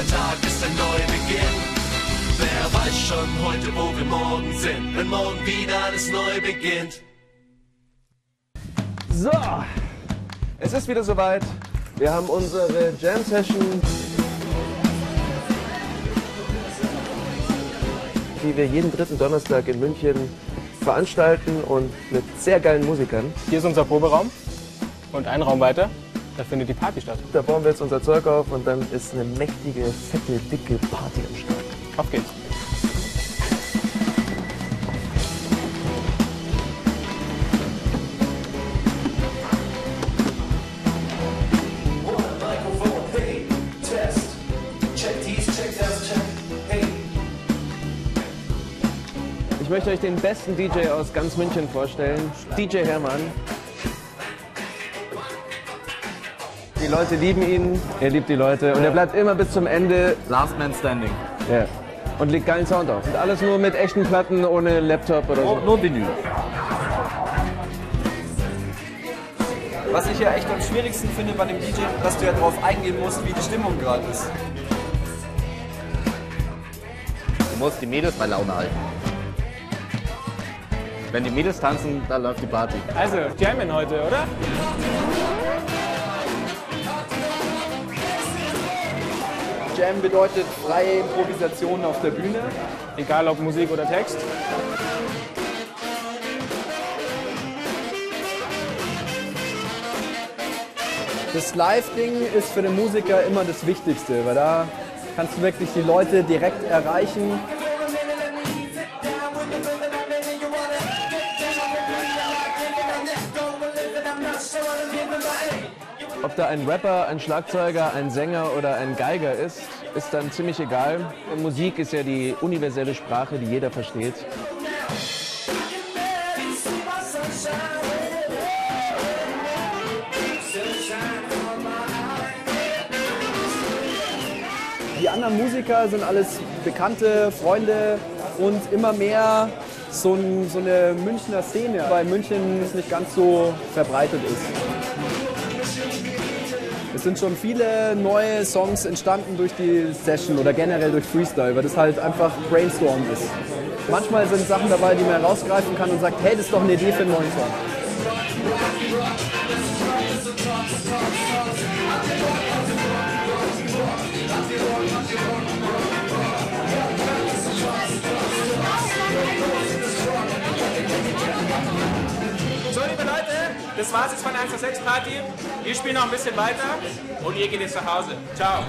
Jeder Tag ist ein Neubeginn. Wer weiß schon heute, wo wir morgen sind, wenn morgen wieder alles neu beginnt. So, es ist wieder soweit. Wir haben unsere Jam Session, die wir jeden dritten Donnerstag in München veranstalten und mit sehr geilen Musikern. Hier ist unser Proberaum und ein Raum weiter, da findet die Party statt. Da bauen wir jetzt unser Zeug auf und dann ist eine mächtige, fette, dicke Party am Start. Auf geht's. Ich möchte euch den besten DJ aus ganz München vorstellen, DJ Hermann. Die Leute lieben ihn, er liebt die Leute und er bleibt immer bis zum Ende Last Man Standing. Ja. Und legt geilen Sound auf. Und alles nur mit echten Platten, ohne Laptop oder so. Nur, nur Vinyl. Was ich ja echt am schwierigsten finde bei dem DJ, dass du ja darauf eingehen musst, wie die Stimmung gerade ist. Du musst die Mädels bei Laune halten. Wenn die Mädels tanzen, dann läuft die Party. Also, Jammin heute, oder? Jam bedeutet freie Improvisation auf der Bühne. Egal ob Musik oder Text. Das Live-Ding ist für den Musiker immer das Wichtigste, weil da kannst du wirklich die Leute direkt erreichen. Ob da ein Rapper, ein Schlagzeuger, ein Sänger oder ein Geiger ist, ist dann ziemlich egal. Musik ist ja die universelle Sprache, die jeder versteht. Die anderen Musiker sind alles bekannte Freunde und immer mehr so, ein, so eine Münchner Szene, weil München nicht ganz so verbreitet ist. Es sind schon viele neue Songs entstanden durch die Session oder generell durch Freestyle, weil das halt einfach brainstormed ist. Manchmal sind Sachen dabei, die man herausgreifen kann und sagt, hey, das ist doch eine Idee für einen neuen Song. Das war's jetzt von der 1 6 Party. Wir spielen noch ein bisschen weiter und ihr geht jetzt nach Hause. Ciao.